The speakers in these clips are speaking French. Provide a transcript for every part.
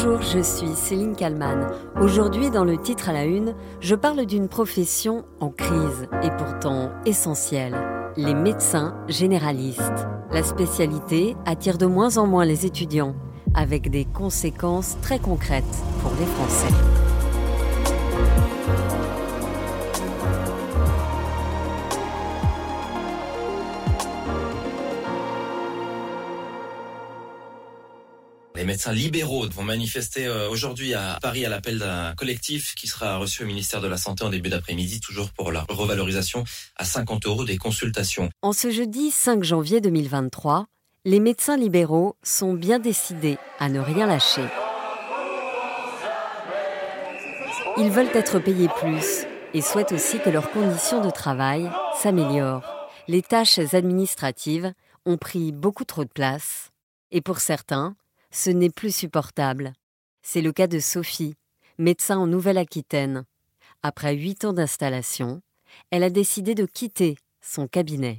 Bonjour, je suis Céline Kalman. Aujourd'hui, dans le titre à la une, je parle d'une profession en crise et pourtant essentielle, les médecins généralistes. La spécialité attire de moins en moins les étudiants, avec des conséquences très concrètes pour les Français. Médecins libéraux vont manifester euh, aujourd'hui à Paris à l'appel d'un collectif qui sera reçu au ministère de la Santé en début d'après-midi, toujours pour la revalorisation à 50 euros des consultations. En ce jeudi 5 janvier 2023, les médecins libéraux sont bien décidés à ne rien lâcher. Ils veulent être payés plus et souhaitent aussi que leurs conditions de travail s'améliorent. Les tâches administratives ont pris beaucoup trop de place et pour certains, ce n'est plus supportable. C'est le cas de Sophie, médecin en Nouvelle-Aquitaine. Après huit ans d'installation, elle a décidé de quitter son cabinet.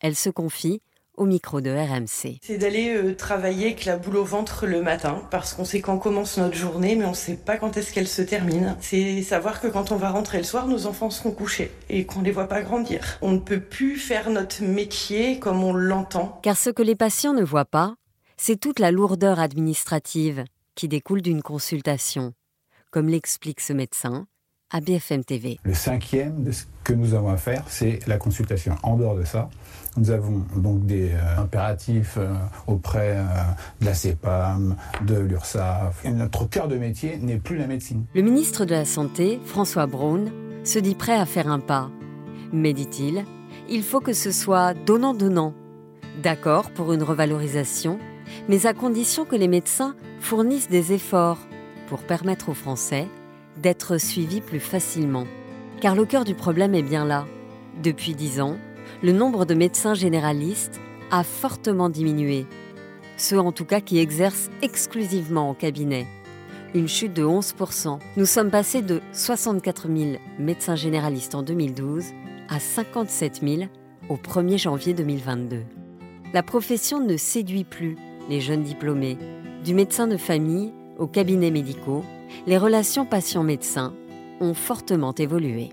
Elle se confie au micro de RMC. C'est d'aller euh, travailler avec la boule au ventre le matin, parce qu'on sait quand commence notre journée, mais on ne sait pas quand est-ce qu'elle se termine. C'est savoir que quand on va rentrer le soir, nos enfants seront couchés et qu'on ne les voit pas grandir. On ne peut plus faire notre métier comme on l'entend. Car ce que les patients ne voient pas, c'est toute la lourdeur administrative qui découle d'une consultation, comme l'explique ce médecin à BFM TV. Le cinquième de ce que nous avons à faire, c'est la consultation. En dehors de ça, nous avons donc des euh, impératifs euh, auprès euh, de la CEPAM, de l'URSSAF. notre cœur de métier n'est plus la médecine. Le ministre de la Santé, François Braun, se dit prêt à faire un pas. Mais dit-il, il faut que ce soit donnant-donnant. D'accord pour une revalorisation, mais à condition que les médecins fournissent des efforts pour permettre aux Français d'être suivis plus facilement. Car le cœur du problème est bien là. Depuis dix ans, le nombre de médecins généralistes a fortement diminué. Ceux en tout cas qui exercent exclusivement en cabinet. Une chute de 11%. Nous sommes passés de 64 000 médecins généralistes en 2012 à 57 000 au 1er janvier 2022. La profession ne séduit plus les jeunes diplômés. Du médecin de famille aux cabinets médicaux, les relations patient-médecin ont fortement évolué.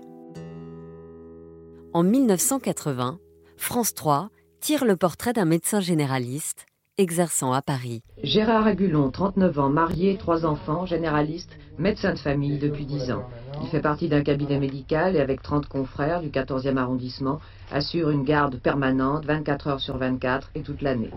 En 1980, France 3 tire le portrait d'un médecin généraliste exerçant à Paris. Gérard Agulon, 39 ans, marié, trois enfants, généraliste, médecin de famille depuis 10 ans. Il fait partie d'un cabinet médical et avec 30 confrères du 14e arrondissement, assure une garde permanente 24 heures sur 24 et toute l'année.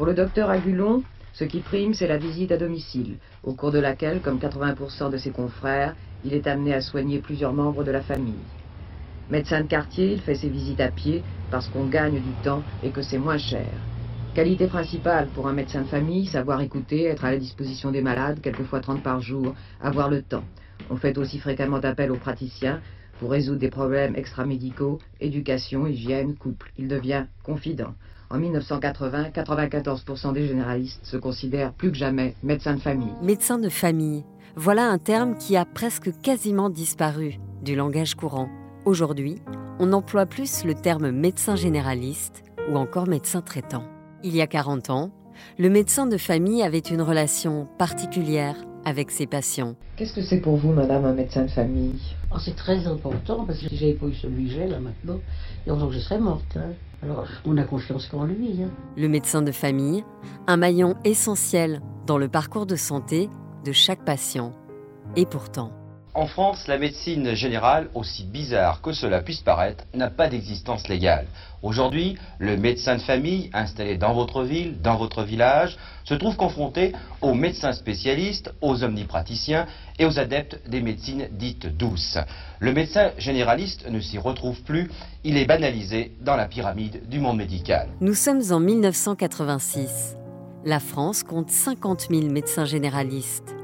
Pour le docteur Agulon, ce qui prime, c'est la visite à domicile, au cours de laquelle, comme 80% de ses confrères, il est amené à soigner plusieurs membres de la famille. Médecin de quartier, il fait ses visites à pied parce qu'on gagne du temps et que c'est moins cher. Qualité principale pour un médecin de famille, savoir écouter, être à la disposition des malades, quelquefois 30 par jour, avoir le temps. On fait aussi fréquemment appel aux praticiens pour résoudre des problèmes extramédicaux, éducation, hygiène, couple. Il devient confident. En 1980, 94% des généralistes se considèrent plus que jamais médecins de famille. Médecin de famille, voilà un terme qui a presque quasiment disparu du langage courant. Aujourd'hui, on emploie plus le terme médecin généraliste ou encore médecin traitant. Il y a 40 ans, le médecin de famille avait une relation particulière avec ses patients. Qu'est-ce que c'est pour vous, madame, un médecin de famille? Oh, C'est très important parce que si j'avais pas eu que j'ai là maintenant, donc je serais morte. Hein. Alors, on a confiance qu'en lui. Hein. Le médecin de famille, un maillon essentiel dans le parcours de santé de chaque patient. Et pourtant, en France, la médecine générale, aussi bizarre que cela puisse paraître, n'a pas d'existence légale. Aujourd'hui, le médecin de famille, installé dans votre ville, dans votre village, se trouve confronté aux médecins spécialistes, aux omnipraticiens et aux adeptes des médecines dites douces. Le médecin généraliste ne s'y retrouve plus, il est banalisé dans la pyramide du monde médical. Nous sommes en 1986. La France compte 50 000 médecins généralistes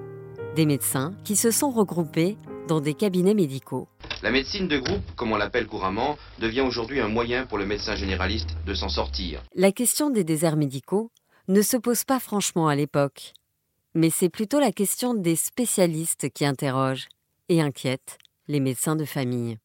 des médecins qui se sont regroupés dans des cabinets médicaux. La médecine de groupe, comme on l'appelle couramment, devient aujourd'hui un moyen pour le médecin généraliste de s'en sortir. La question des déserts médicaux ne se pose pas franchement à l'époque, mais c'est plutôt la question des spécialistes qui interrogent et inquiètent les médecins de famille.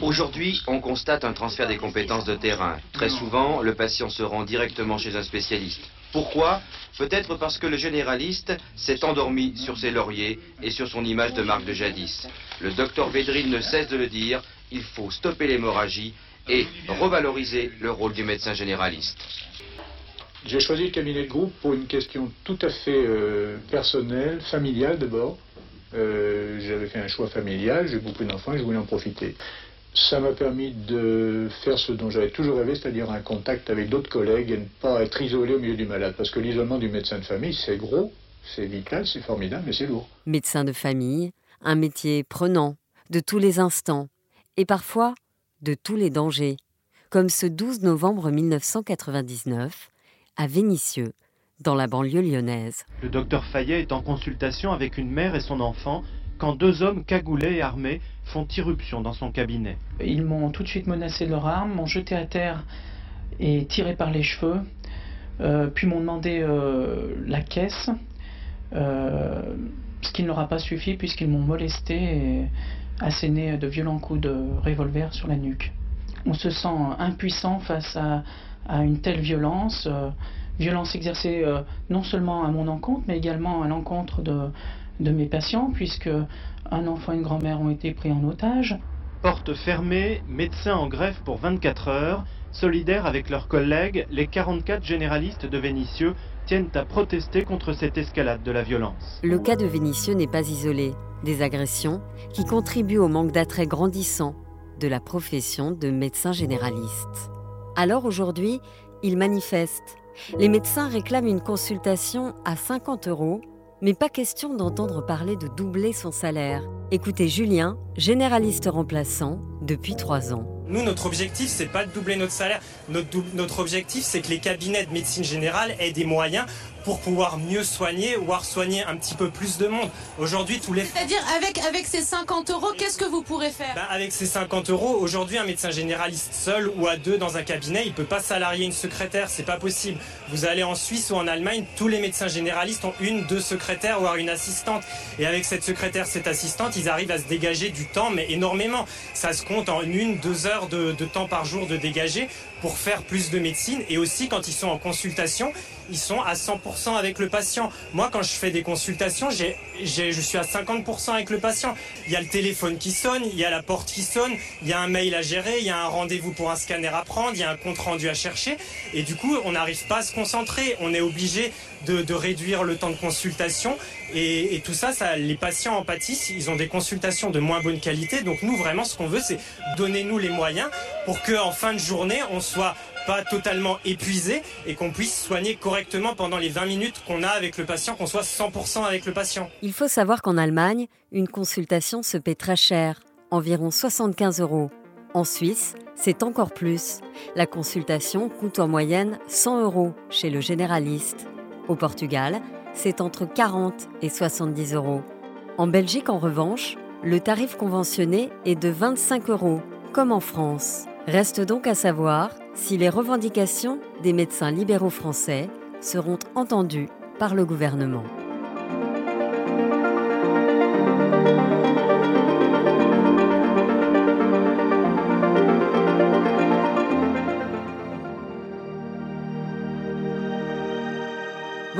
Aujourd'hui, on constate un transfert des compétences de terrain. Très souvent, le patient se rend directement chez un spécialiste. Pourquoi? Peut-être parce que le généraliste s'est endormi sur ses lauriers et sur son image de marque de jadis. Le docteur Védrine ne cesse de le dire, il faut stopper l'hémorragie et revaloriser le rôle du médecin généraliste. J'ai choisi le cabinet de groupe pour une question tout à fait euh, personnelle, familiale d'abord. Euh, J'avais fait un choix familial, j'ai beaucoup d'enfants et je voulais en profiter. Ça m'a permis de faire ce dont j'avais toujours rêvé, c'est-à-dire un contact avec d'autres collègues et ne pas être isolé au milieu du malade. Parce que l'isolement du médecin de famille, c'est gros, c'est vital, c'est formidable, mais c'est lourd. Médecin de famille, un métier prenant, de tous les instants, et parfois de tous les dangers, comme ce 12 novembre 1999 à Vénissieux, dans la banlieue lyonnaise. Le docteur Fayet est en consultation avec une mère et son enfant quand deux hommes cagoulés et armés font irruption dans son cabinet. Ils m'ont tout de suite menacé de leur arme, m'ont jeté à terre et tiré par les cheveux, euh, puis m'ont demandé euh, la caisse, euh, ce qui ne leur a pas suffi puisqu'ils m'ont molesté et asséné de violents coups de revolver sur la nuque. On se sent impuissant face à, à une telle violence, violence exercée non seulement à mon encontre, mais également à l'encontre de, de mes patients, puisque un enfant et une grand-mère ont été pris en otage. Porte fermée, médecins en grève pour 24 heures, solidaires avec leurs collègues, les 44 généralistes de Vénissieux tiennent à protester contre cette escalade de la violence. Le cas de Vénissieux n'est pas isolé. Des agressions qui contribuent au manque d'attrait grandissant de la profession de médecin généraliste. Alors aujourd'hui, ils manifestent. Les médecins réclament une consultation à 50 euros mais pas question d'entendre parler de doubler son salaire. Écoutez Julien, généraliste remplaçant depuis trois ans. Nous, notre objectif, c'est pas de doubler notre salaire. Notre, notre objectif, c'est que les cabinets de médecine générale aient des moyens pour pouvoir mieux soigner, voire soigner un petit peu plus de monde. Aujourd'hui, tous les... C'est-à-dire, avec, avec ces 50 euros, qu'est-ce que vous pourrez faire ben, Avec ces 50 euros, aujourd'hui, un médecin généraliste seul ou à deux dans un cabinet, il peut pas salarier une secrétaire, c'est pas possible. Vous allez en Suisse ou en Allemagne, tous les médecins généralistes ont une, deux secrétaires, voire une assistante. Et avec cette secrétaire, cette assistante, ils arrivent à se dégager du temps, mais énormément. Ça se compte en une, deux heures de, de temps par jour de dégager pour faire plus de médecine. Et aussi, quand ils sont en consultation, ils sont à 100% avec le patient. Moi, quand je fais des consultations, je suis à 50% avec le patient. Il y a le téléphone qui sonne, il y a la porte qui sonne, il y a un mail à gérer, il y a un rendez-vous pour un scanner à prendre, il y a un compte rendu à chercher. Et du coup, on n'arrive pas à se concentrer. On est obligé de, réduire le temps de consultation. Et, et, tout ça, ça, les patients en pâtissent. Ils ont des consultations de moins bonne qualité. Donc nous, vraiment, ce qu'on veut, c'est donner nous les moyens pour qu'en fin de journée, on soit pas totalement épuisé et qu'on puisse soigner correctement pendant les 20 minutes qu'on a avec le patient, qu'on soit 100% avec le patient. Il faut savoir qu'en Allemagne, une consultation se paie très cher, environ 75 euros. En Suisse, c'est encore plus. La consultation coûte en moyenne 100 euros chez le généraliste. Au Portugal, c'est entre 40 et 70 euros. En Belgique, en revanche, le tarif conventionné est de 25 euros, comme en France. Reste donc à savoir si les revendications des médecins libéraux français seront entendues par le gouvernement.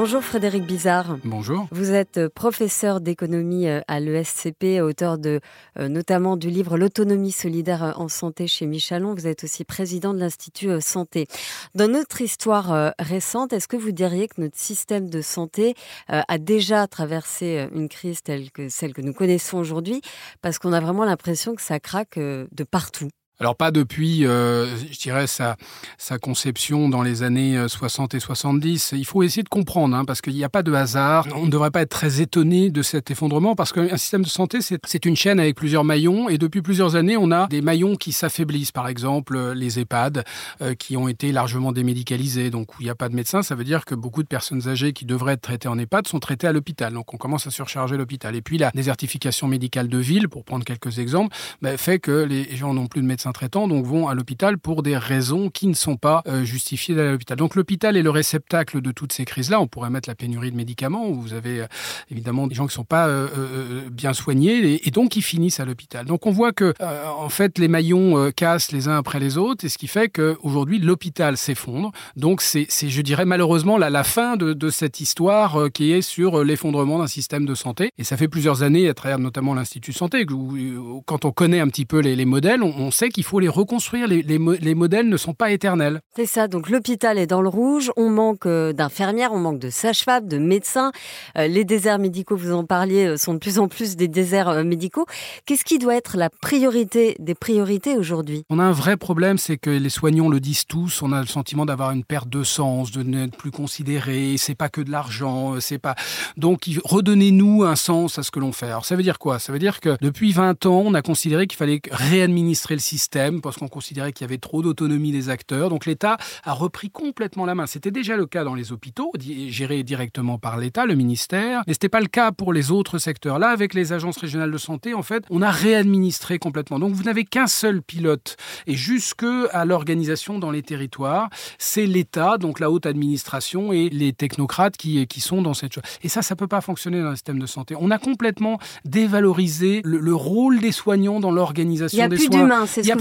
Bonjour Frédéric Bizarre. Bonjour. Vous êtes euh, professeur d'économie euh, à l'ESCP, auteur de euh, notamment du livre L'autonomie solidaire en santé chez Michalon. Vous êtes aussi président de l'Institut Santé. Dans notre histoire récente, est-ce que vous diriez que notre système de santé a déjà traversé une crise telle que celle que nous connaissons aujourd'hui? Parce qu'on a vraiment l'impression que ça craque de partout. Alors pas depuis, euh, je dirais, sa, sa conception dans les années 60 euh, et 70. Il faut essayer de comprendre, hein, parce qu'il n'y a pas de hasard. On ne devrait pas être très étonné de cet effondrement, parce qu'un système de santé, c'est une chaîne avec plusieurs maillons, et depuis plusieurs années, on a des maillons qui s'affaiblissent. Par exemple, les EHPAD, euh, qui ont été largement démédicalisés, donc où il n'y a pas de médecin, ça veut dire que beaucoup de personnes âgées qui devraient être traitées en EHPAD sont traitées à l'hôpital. Donc on commence à surcharger l'hôpital. Et puis la désertification médicale de ville, pour prendre quelques exemples, bah, fait que les gens n'ont plus de médecins traitants donc vont à l'hôpital pour des raisons qui ne sont pas euh, justifiées d'aller à l'hôpital. Donc l'hôpital est le réceptacle de toutes ces crises-là. On pourrait mettre la pénurie de médicaments. Où vous avez euh, évidemment des gens qui ne sont pas euh, bien soignés et, donc ils finissent à l'hôpital. Donc on voit que en fait les maillons cassent les uns après les autres et ce qui fait qu'aujourd'hui l'hôpital s'effondre. Donc c'est, je dirais malheureusement la, fin de, cette histoire qui est sur l'effondrement d'un système de santé. Et ça fait plusieurs années à travers notamment l'Institut santé où, quand on connaît un petit peu les, modèles, on, sait qu'il faut les reconstruire. Les, les, modèles ne sont pas éternels. C'est ça, donc l'hôpital est dans le rouge, on manque euh, d'infirmières, on manque de sages-femmes, de médecins. Euh, les déserts médicaux, vous en parliez, euh, sont de plus en plus des déserts médicaux. Qu'est-ce qui doit être la priorité des priorités aujourd'hui? On a un vrai problème, c'est que les soignants le disent tous, on a le sentiment d'avoir une perte de sens, de n'être plus considéré, c'est pas que de l'argent, c'est pas... Donc redonnez-nous un sens à ce que l'on fait. Alors ça veut dire quoi? Ça veut dire que depuis 20 ans, on a considéré qu'il fallait réadministrer le système parce qu'on considérait qu'il y avait trop d'autonomie des acteurs. Donc l'État a repris complètement la main. C'était déjà le cas dans les hôpitaux, gérés directement par l'État, le ministère, mais ce n'était pas le cas pour les autres secteurs. Là, avec les agences régionales de santé, en fait, on a réadministré complètement. Donc vous n'avez qu'un seul pilote. Et jusque à l'organisation dans les territoires, c'est l'État, donc la haute administration et les technocrates qui, qui sont dans cette chose. Et ça, ça peut pas fonctionner dans le système de santé. On a complètement dévalorisé le, le rôle des soignants dans l'organisation des soins. Il n'y a plus d'humain, c'est ce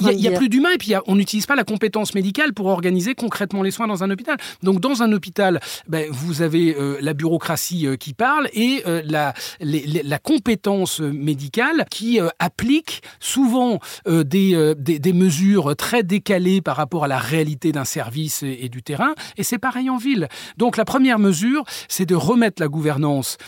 Il n'y a, plus d'humain et puis on n'utilise pas la compétence médicale pour organiser concrètement les soins dans un hôpital. Donc dans un hôpital, ben, vous avez euh, la bureaucratie euh, qui parle et euh, la, la compétence médicale qui applique souvent des, des, mesures très décalées par rapport à la réalité d'un service et, et du terrain. Et c'est pareil en ville. Donc la première mesure, c'est de remettre la gouvernance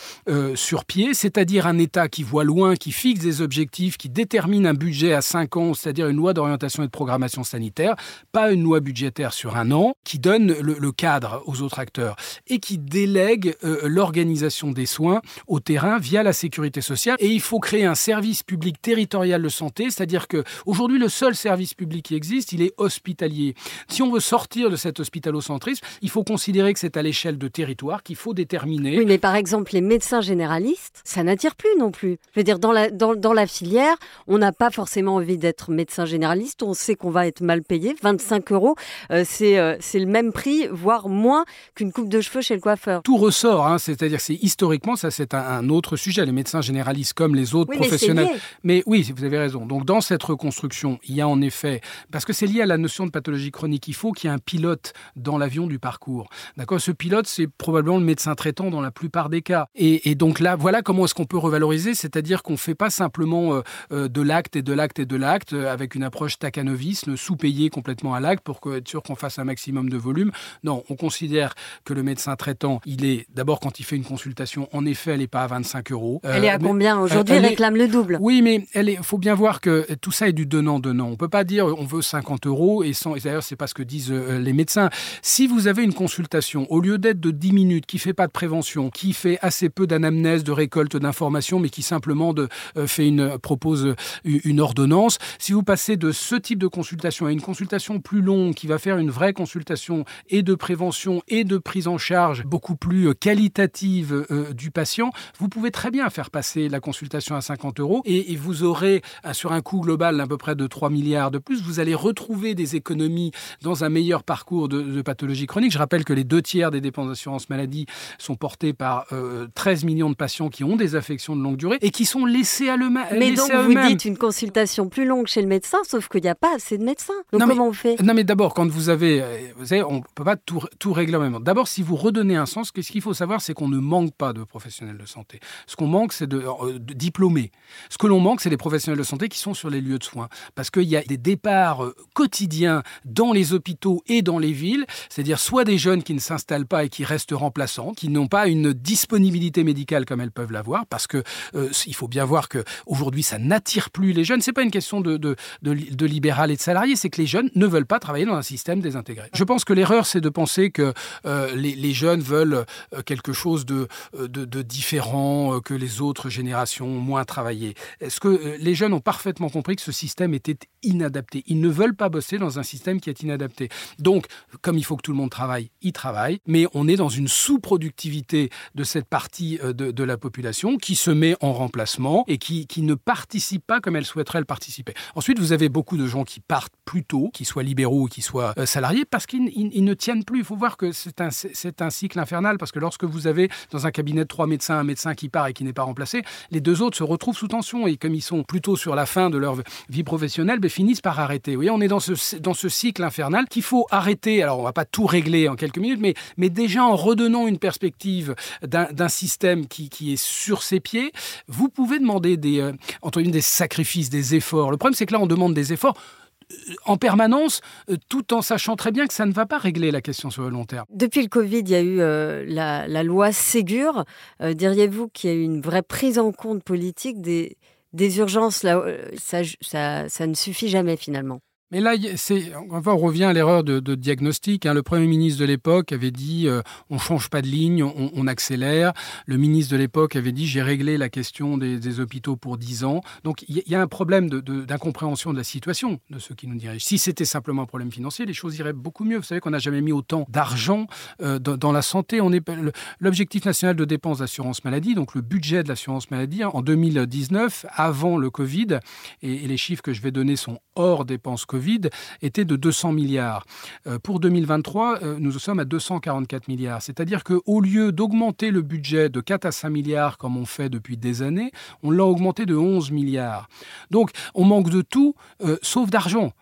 sur pied, c'est-à-dire un État qui voit loin, qui fixe des objectifs, qui détermine un budget à 5 ans, c'est-à-dire une loi d'orientation et de programmation sanitaire, pas une loi budgétaire sur un an, qui donne le, cadre aux autres acteurs et qui délègue euh, l'organisation des soins au terrain via la sécurité sociale. Et il faut créer un service public territorial de santé, c'est-à-dire que aujourd'hui le seul service public qui existe, il est hospitalier. Si on veut sortir de cet hospitalocentrisme, il faut considérer que c'est à l'échelle de territoire qu'il faut déterminer. Oui, mais par exemple, les médecins généralistes, ça n'attire plus non plus. Je veux dire, dans la, dans, la filière, on n'a pas forcément envie d'être médecin généraliste. On sait qu'on va être mal payé. 25 euros, euh, euh, c'est le même prix, voire moins qu'une coupe de cheveux chez le coiffeur. Tout ressort, hein, c'est-à-dire c'est historiquement, ça c'est un, autre sujet. Les médecins généralistes comme les autres professionnels. Mais, oui, vous avez raison. Donc dans cette reconstruction, il y a en effet, parce que c'est lié à la notion de pathologie chronique, il faut qu'il y ait un pilote dans l'avion du parcours. D'accord? Ce pilote, c'est probablement le médecin traitant dans la plupart des cas. Et, et donc là, voilà comment est-ce qu'on peut revaloriser, c'est-à-dire qu'on ne fait pas simplement euh, euh, de l'acte et de l'acte et de l'acte avec une approche staccanoviste, sous-payé complètement à l'acte pour être sûr qu'on fasse un maximum de volume. Non, on considère que le médecin traitant, il est d'abord quand il fait une consultation, en effet, elle n'est pas à 25 euros. Elle est à combien aujourd'hui? Elle réclame le double. Oui, mais il faut bien voir que tout ça est du donnant-donnant. On ne peut pas dire on veut 50 euros et, sans, et d'ailleurs, c'est pas ce que disent les médecins. Si vous avez une consultation, au lieu d'être de 10 minutes, qui fait pas de prévention, qui fait assez peu d'anamnèse, de récolte d'informations, mais qui simplement de, fait une, propose une ordonnance. Si vous passez de ce type de consultation à une consultation plus longue qui va faire une vraie consultation et de prévention et de prise en charge beaucoup plus qualitative euh, du patient, vous pouvez très bien faire passer la consultation à 50 euros et, vous aurez euh, sur un coût global d'à peu près de 3 milliards de plus, vous allez retrouver des économies dans un meilleur parcours de, pathologie chronique. Je rappelle que les deux tiers des dépenses d'assurance maladie sont portés par 13 euh, millions de patients qui ont des affections de longue durée et qui sont laissés à le Mais donc vous dites une consultation plus longue chez le médecin, sauf qu'il n'y a pas assez de médecins. Donc comment on fait? Non mais d'abord, quand vous avez, euh, vous savez, on ne peut pas tout, tout régler en même temps. D'abord, si vous redonnez un sens, ce qu'il faut savoir, c'est qu'on ne manque pas de professionnels de santé. Ce qu'on manque, c'est de, euh, de, diplômés. Ce que l'on manque, c'est des professionnels de santé qui sont sur les lieux de soins. Parce qu'il y a des départs euh, quotidiens dans les hôpitaux et dans les villes, c'est-à-dire soit des jeunes qui ne s'installent pas et qui restent remplaçants, qui n'ont pas une disponibilité médicale comme elles peuvent l'avoir, parce que il faut bien voir que aujourd'hui ça n'attire plus les jeunes. C'est pas une question de, de, de, libéral et de salarié, c'est que les jeunes ne veulent pas travailler dans un système désintégré. Je pense que l'erreur, c'est de penser que euh, les, jeunes veulent euh, quelque chose de, euh, différent, que les autres générations ont moins travaillé. Est-ce que les jeunes ont parfaitement compris que ce système était inadapté? Ils ne veulent pas bosser dans un système qui est inadapté. Donc, comme il faut que tout le monde travaille, ils travaillent, mais on est dans une sous-productivité de cette partie de, de la population qui se met en remplacement et qui, qui ne participe pas comme elle souhaiterait le participer. Ensuite, vous avez beaucoup de gens qui partent plus tôt, qui soient libéraux ou qui soient euh, salariés, parce qu'ils ne tiennent plus. Il faut voir que c'est un, cycle infernal, parce que lorsque vous avez dans un cabinet de trois médecins un médecin qui part et qui n'est pas remplacé, les deux autres se retrouvent sous tension et comme ils sont plutôt sur la fin de leur vie professionnelle, ben, finissent par arrêter. Vous voyez, on est dans ce, cycle infernal qu'il faut arrêter. Alors, on va pas tout régler en quelques minutes, mais, déjà en redonnant une perspective d'un système qui, qui, est sur ses pieds, vous pouvez demander des, euh, entre des sacrifices, des efforts. Le problème, c'est que là, on demande des efforts en permanence, euh, tout en sachant très bien que ça ne va pas régler la question sur le long terme. Depuis le Covid, il y a eu euh, la, loi Ségur. Euh, diriez-vous qu'il y a eu une vraie prise en compte politique des, urgences là, ça ne suffit jamais finalement? Mais là, on revient à l'erreur de, diagnostic. Hein. Le Premier ministre de l'époque avait dit euh, on change pas de ligne, on, accélère. Le ministre de l'époque avait dit j'ai réglé la question des, hôpitaux pour 10 ans. Donc il y, a un problème d'incompréhension de, la situation de ceux qui nous dirigent. Si c'était simplement un problème financier, les choses iraient beaucoup mieux. Vous savez qu'on n'a jamais mis autant d'argent euh, dans, la santé. L'objectif national de dépenses d'assurance maladie, donc le budget de l'assurance maladie, hein, en 2019, avant le Covid, et, et les chiffres que je vais donner sont hors dépenses Covid, était de 200 milliards. Euh, pour 2023, euh, nous sommes à 244 milliards. C'est-à-dire qu'au lieu d'augmenter le budget de 4 à 5 milliards comme on fait depuis des années, on l'a augmenté de 11 milliards. Donc on manque de tout, euh, sauf d'argent.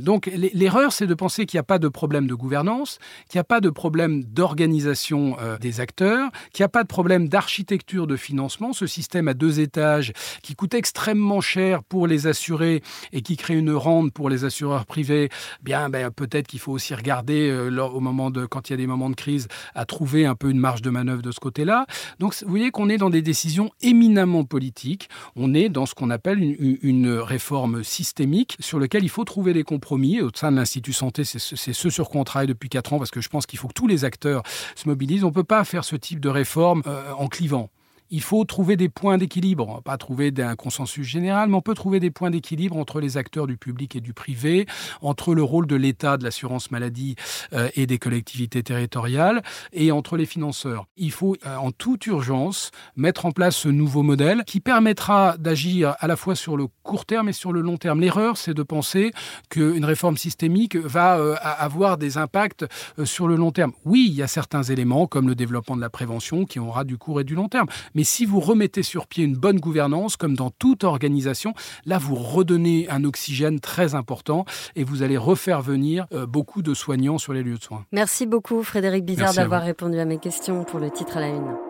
Donc l'erreur, c'est de penser qu'il n'y a pas de problème de gouvernance, qu'il n'y a pas de problème d'organisation euh, des acteurs, qu'il n'y a pas de problème d'architecture de financement. Ce système à deux étages qui coûte extrêmement cher pour les assurés et qui crée une rente pour les assureurs privés, bien ben, peut-être qu'il faut aussi regarder euh, au moment de, quand il y a des moments de crise à trouver un peu une marge de manœuvre de ce côté-là. Donc vous voyez qu'on est dans des décisions éminemment politiques. On est dans ce qu'on appelle une, une réforme systémique sur lequel il faut trouver des compromis. Au sein de l'Institut Santé, c'est ce sur quoi on travaille depuis 4 ans, parce que je pense qu'il faut que tous les acteurs se mobilisent. On ne peut pas faire ce type de réforme euh, en clivant il faut trouver des points d'équilibre, pas trouver un consensus général, mais on peut trouver des points d'équilibre entre les acteurs du public et du privé, entre le rôle de l'État, de l'assurance maladie euh, et des collectivités territoriales, et entre les financeurs. Il faut euh, en toute urgence mettre en place ce nouveau modèle qui permettra d'agir à la fois sur le court terme et sur le long terme. L'erreur, c'est de penser qu'une réforme systémique va euh, avoir des impacts sur le long terme. Oui, il y a certains éléments comme le développement de la prévention qui aura du court et du long terme, mais si vous remettez sur pied une bonne gouvernance, comme dans toute organisation, là, vous redonnez un oxygène très important et vous allez refaire venir euh, beaucoup de soignants sur les lieux de soins. Merci beaucoup, Frédéric Bizarre, d'avoir répondu à mes questions pour le titre à la une.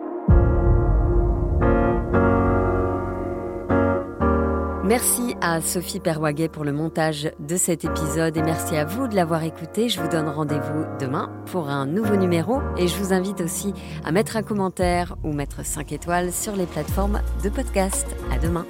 Merci à Sophie Perwaguet pour le montage de cet épisode et merci à vous de l'avoir écouté. Je vous donne rendez-vous demain pour un nouveau numéro et je vous invite aussi à mettre un commentaire ou mettre 5 étoiles sur les plateformes de podcast. À demain.